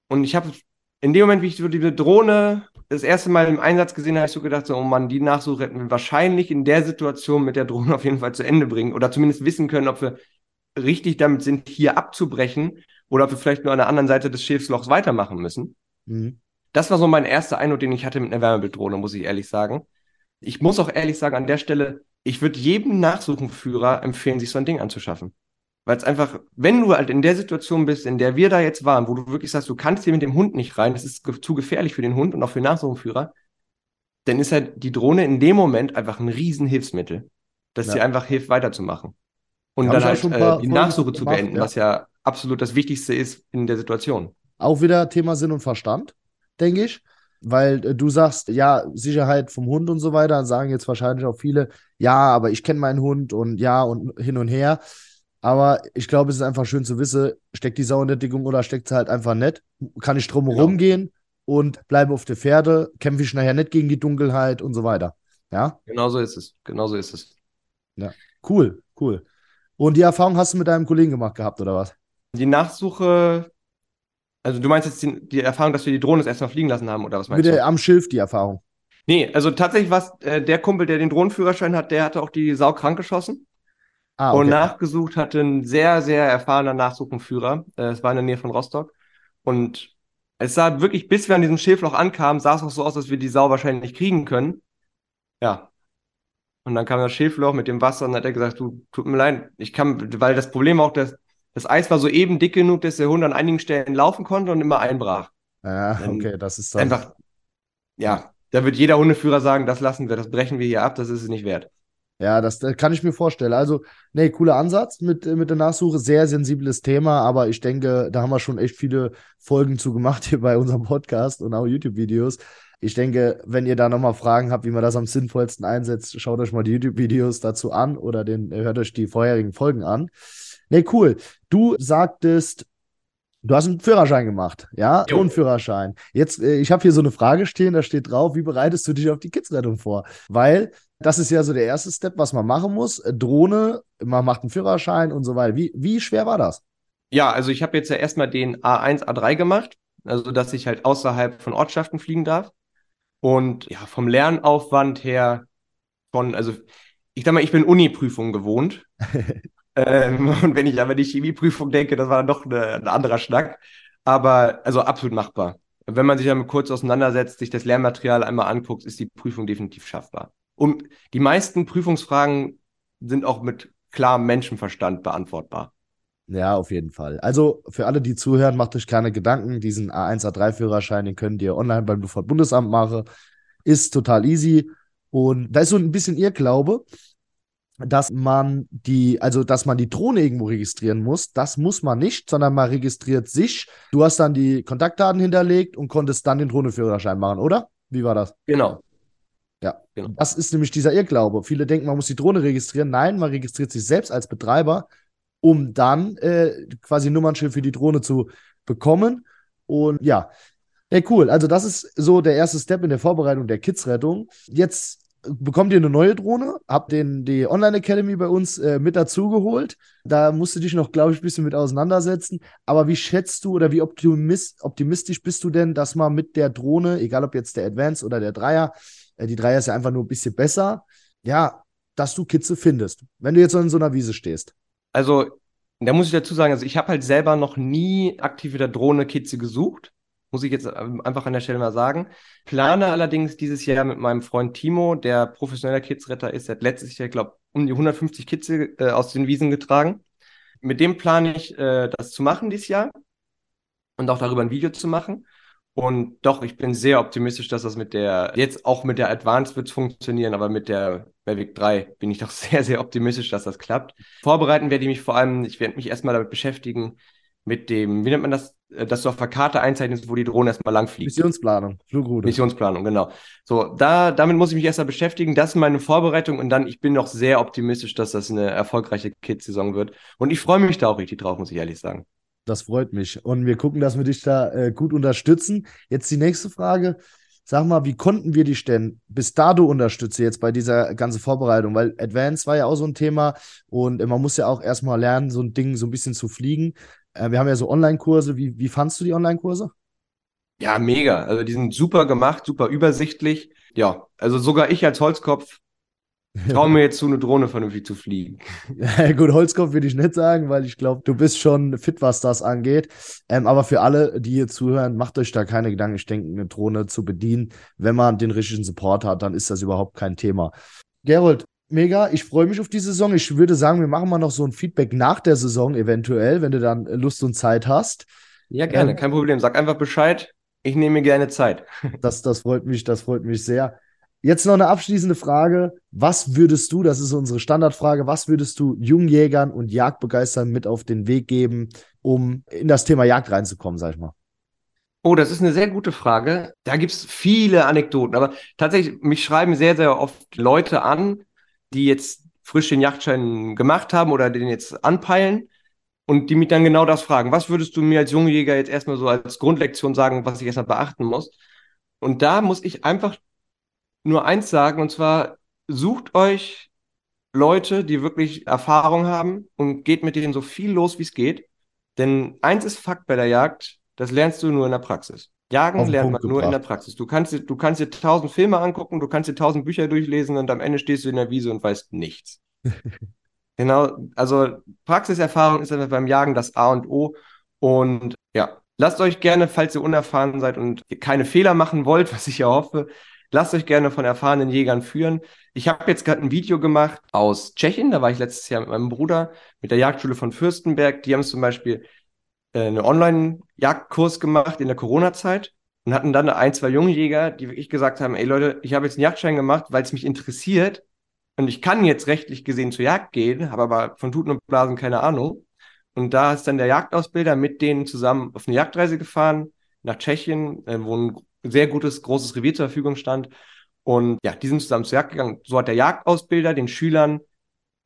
Und ich habe in dem Moment, wie ich so diese Drohne das erste Mal im Einsatz gesehen habe, ich so gedacht, so, oh Mann, die Nachsuche hätten wir wahrscheinlich in der Situation mit der Drohne auf jeden Fall zu Ende bringen oder zumindest wissen können, ob wir richtig damit sind, hier abzubrechen oder ob wir vielleicht nur an der anderen Seite des Schiffslochs weitermachen müssen. Mhm. Das war so mein erster Eindruck, den ich hatte mit einer Wärmebilddrohne, muss ich ehrlich sagen. Ich muss auch ehrlich sagen, an der Stelle, ich würde jedem Nachsuchenführer empfehlen, sich so ein Ding anzuschaffen. Weil es einfach, wenn du halt in der Situation bist, in der wir da jetzt waren, wo du wirklich sagst, du kannst hier mit dem Hund nicht rein, das ist ge zu gefährlich für den Hund und auch für den Nachsuchenführer, dann ist halt die Drohne in dem Moment einfach ein Riesenhilfsmittel, das ja. dir einfach hilft, weiterzumachen. Und dann halt äh, die Nachsuche zu beenden, ja. was ja absolut das Wichtigste ist in der Situation. Auch wieder Thema Sinn und Verstand, denke ich. Weil äh, du sagst, ja, Sicherheit vom Hund und so weiter, dann sagen jetzt wahrscheinlich auch viele, ja, aber ich kenne meinen Hund und ja und hin und her. Aber ich glaube, es ist einfach schön zu wissen, steckt die Sau in der Dickung oder steckt sie halt einfach nicht. Kann ich drum herum genau. gehen und bleibe auf der Pferde, kämpfe ich nachher nicht gegen die Dunkelheit und so weiter. Ja? Genau so ist es. Genau so ist es. Ja. Cool, cool. Und die Erfahrung hast du mit deinem Kollegen gemacht gehabt, oder was? Die Nachsuche, also du meinst jetzt die, die Erfahrung, dass wir die Drohne erstmal fliegen lassen haben, oder was meinst Bitte du? am Schilf die Erfahrung. Nee, also tatsächlich war äh, der Kumpel, der den Drohnenführerschein hat, der hatte auch die Sau krank geschossen. Ah, okay. Und nachgesucht hatte ein sehr, sehr erfahrener Nachsuchenführer. Äh, es war in der Nähe von Rostock. Und es sah wirklich, bis wir an diesem Schilfloch ankamen, sah es auch so aus, dass wir die Sau wahrscheinlich nicht kriegen können. Ja. Und dann kam das Schilfloch mit dem Wasser und dann hat er gesagt, du, tut mir leid, ich kann, weil das Problem auch, dass das Eis war so eben dick genug, dass der Hund an einigen Stellen laufen konnte und immer einbrach. Ja, okay, das ist dann einfach, ja, da wird jeder Hundeführer sagen, das lassen wir, das brechen wir hier ab, das ist es nicht wert. Ja, das, das kann ich mir vorstellen. Also, nee, cooler Ansatz mit, mit der Nachsuche. Sehr sensibles Thema, aber ich denke, da haben wir schon echt viele Folgen zu gemacht hier bei unserem Podcast und auch YouTube-Videos. Ich denke, wenn ihr da nochmal Fragen habt, wie man das am sinnvollsten einsetzt, schaut euch mal die YouTube-Videos dazu an oder den, hört euch die vorherigen Folgen an. Nee, cool. Du sagtest, Du hast einen Führerschein gemacht, ja? Jo. Und Führerschein. Jetzt, äh, ich habe hier so eine Frage stehen, da steht drauf, wie bereitest du dich auf die Kidsrettung vor? Weil das ist ja so der erste Step, was man machen muss. Äh, Drohne, man macht einen Führerschein und so weiter. Wie, wie schwer war das? Ja, also ich habe jetzt ja erstmal den A1, A3 gemacht, also dass ich halt außerhalb von Ortschaften fliegen darf. Und ja, vom Lernaufwand her von, also ich sag mal, ich bin Uni-Prüfung gewohnt. ähm, und wenn ich aber die Chemieprüfung denke, das war doch eine, ein anderer Schnack. Aber also absolut machbar. Wenn man sich damit kurz auseinandersetzt, sich das Lernmaterial einmal anguckt, ist die Prüfung definitiv schaffbar. Und die meisten Prüfungsfragen sind auch mit klarem Menschenverstand beantwortbar. Ja, auf jeden Fall. Also für alle, die zuhören, macht euch keine Gedanken. Diesen A1, A3-Führerschein, den könnt ihr online beim Luftfahrtbundesamt machen. Ist total easy. Und da ist so ein bisschen ihr Glaube, dass man die, also dass man die Drohne irgendwo registrieren muss. Das muss man nicht, sondern man registriert sich. Du hast dann die Kontaktdaten hinterlegt und konntest dann den Drohnenführerschein machen, oder? Wie war das? Genau. Ja, genau. Das ist nämlich dieser Irrglaube. Viele denken, man muss die Drohne registrieren. Nein, man registriert sich selbst als Betreiber um dann äh, quasi Nummernschild für die Drohne zu bekommen. Und ja, hey, cool. Also, das ist so der erste Step in der Vorbereitung der Kids-Rettung. Jetzt bekommt ihr eine neue Drohne, habt den, die Online Academy bei uns äh, mit dazugeholt. Da musst du dich noch, glaube ich, ein bisschen mit auseinandersetzen. Aber wie schätzt du oder wie optimist, optimistisch bist du denn, dass man mit der Drohne, egal ob jetzt der Advance oder der Dreier, äh, die Dreier ist ja einfach nur ein bisschen besser, ja, dass du Kitze findest, wenn du jetzt in so einer Wiese stehst? Also, da muss ich dazu sagen, also ich habe halt selber noch nie aktiv mit der Drohne Kitze gesucht. Muss ich jetzt ähm, einfach an der Stelle mal sagen. Plane allerdings dieses Jahr mit meinem Freund Timo, der professioneller Kidsretter ist, hat letztes Jahr, glaube um die 150 Kitze äh, aus den Wiesen getragen. Mit dem plane ich, äh, das zu machen dieses Jahr und auch darüber ein Video zu machen. Und doch, ich bin sehr optimistisch, dass das mit der, jetzt auch mit der Advanced wird funktionieren, aber mit der Mavic 3 bin ich doch sehr, sehr optimistisch, dass das klappt. Vorbereiten werde ich mich vor allem, ich werde mich erstmal damit beschäftigen, mit dem, wie nennt man das, äh, dass du auf der Karte einzeichnest, wo die Drohne erstmal lang fliegt. Missionsplanung, Flugroute. Missionsplanung, genau. So, da, damit muss ich mich erstmal beschäftigen. Das ist meine Vorbereitung und dann, ich bin noch sehr optimistisch, dass das eine erfolgreiche Kids-Saison wird. Und ich freue mich da auch richtig drauf, muss ich ehrlich sagen. Das freut mich. Und wir gucken, dass wir dich da äh, gut unterstützen. Jetzt die nächste Frage. Sag mal, wie konnten wir dich denn bis dato unterstützen jetzt bei dieser ganzen Vorbereitung? Weil Advance war ja auch so ein Thema und äh, man muss ja auch erstmal lernen, so ein Ding so ein bisschen zu fliegen. Äh, wir haben ja so Online-Kurse. Wie, wie fandst du die Online-Kurse? Ja, mega. Also die sind super gemacht, super übersichtlich. Ja, also sogar ich als Holzkopf Trau mir jetzt zu, eine Drohne vernünftig zu fliegen. Ja, gut, Holzkopf würde ich nicht sagen, weil ich glaube, du bist schon fit, was das angeht. Ähm, aber für alle, die hier zuhören, macht euch da keine Gedanken. Ich denke, eine Drohne zu bedienen, wenn man den richtigen Support hat, dann ist das überhaupt kein Thema. Gerold, mega. Ich freue mich auf die Saison. Ich würde sagen, wir machen mal noch so ein Feedback nach der Saison eventuell, wenn du dann Lust und Zeit hast. Ja, gerne, ähm, kein Problem. Sag einfach Bescheid. Ich nehme mir gerne Zeit. Das, das freut mich, das freut mich sehr. Jetzt noch eine abschließende Frage. Was würdest du, das ist unsere Standardfrage, was würdest du Jungjägern und Jagdbegeistern mit auf den Weg geben, um in das Thema Jagd reinzukommen, sag ich mal? Oh, das ist eine sehr gute Frage. Da gibt es viele Anekdoten, aber tatsächlich, mich schreiben sehr, sehr oft Leute an, die jetzt frisch den Jagdschein gemacht haben oder den jetzt anpeilen und die mich dann genau das fragen. Was würdest du mir als Jungjäger jetzt erstmal so als Grundlektion sagen, was ich erstmal beachten muss? Und da muss ich einfach nur eins sagen, und zwar sucht euch Leute, die wirklich Erfahrung haben und geht mit denen so viel los, wie es geht. Denn eins ist Fakt bei der Jagd, das lernst du nur in der Praxis. Jagen lernt man nur in der Praxis. Du kannst, du kannst dir tausend Filme angucken, du kannst dir tausend Bücher durchlesen und am Ende stehst du in der Wiese und weißt nichts. genau, also Praxiserfahrung ist einfach beim Jagen das A und O. Und ja, lasst euch gerne, falls ihr unerfahren seid und keine Fehler machen wollt, was ich ja hoffe, Lasst euch gerne von erfahrenen Jägern führen. Ich habe jetzt gerade ein Video gemacht aus Tschechien. Da war ich letztes Jahr mit meinem Bruder mit der Jagdschule von Fürstenberg. Die haben zum Beispiel einen Online-Jagdkurs gemacht in der Corona-Zeit. und hatten dann ein, zwei Jungjäger, die wirklich gesagt haben, ey Leute, ich habe jetzt einen Jagdschein gemacht, weil es mich interessiert und ich kann jetzt rechtlich gesehen zur Jagd gehen, habe aber von Tuten und Blasen keine Ahnung. Und da ist dann der Jagdausbilder mit denen zusammen auf eine Jagdreise gefahren nach Tschechien, äh, wo ein sehr gutes, großes Revier zur Verfügung stand. Und ja, die sind zusammen zur Jagd gegangen. So hat der Jagdausbilder den Schülern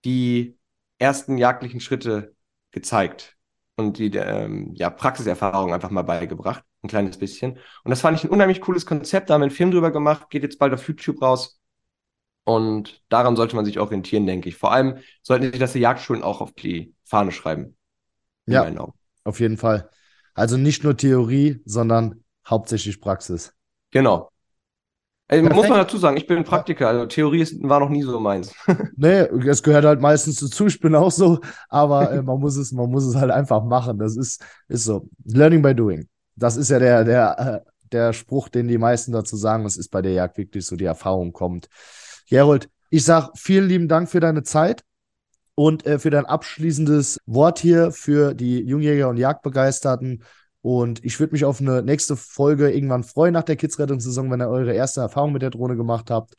die ersten jagdlichen Schritte gezeigt und die ähm, ja, Praxiserfahrung einfach mal beigebracht, ein kleines bisschen. Und das fand ich ein unheimlich cooles Konzept, da haben wir einen Film drüber gemacht, geht jetzt bald auf YouTube raus. Und daran sollte man sich orientieren, denke ich. Vor allem sollten sich das die Jagdschulen auch auf die Fahne schreiben. Ja, auf jeden Fall. Also nicht nur Theorie, sondern hauptsächlich Praxis. Genau. Also, muss man dazu sagen, ich bin Praktiker, also Theorie ist, war noch nie so meins. nee, es gehört halt meistens dazu, ich bin auch so, aber äh, man, muss es, man muss es halt einfach machen. Das ist, ist so. Learning by doing. Das ist ja der, der, äh, der Spruch, den die meisten dazu sagen. Es ist bei der Jagd wirklich so, die Erfahrung kommt. Gerold, ich sag vielen lieben Dank für deine Zeit und äh, für dein abschließendes Wort hier für die Jungjäger und Jagdbegeisterten. Und ich würde mich auf eine nächste Folge irgendwann freuen nach der Kids-Rettungssaison, wenn ihr eure erste Erfahrung mit der Drohne gemacht habt.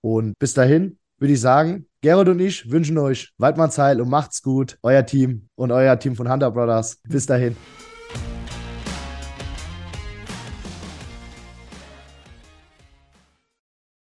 Und bis dahin würde ich sagen, Gerald und ich wünschen euch Waldmannsheil und macht's gut. Euer Team und euer Team von Hunter Brothers. Bis dahin.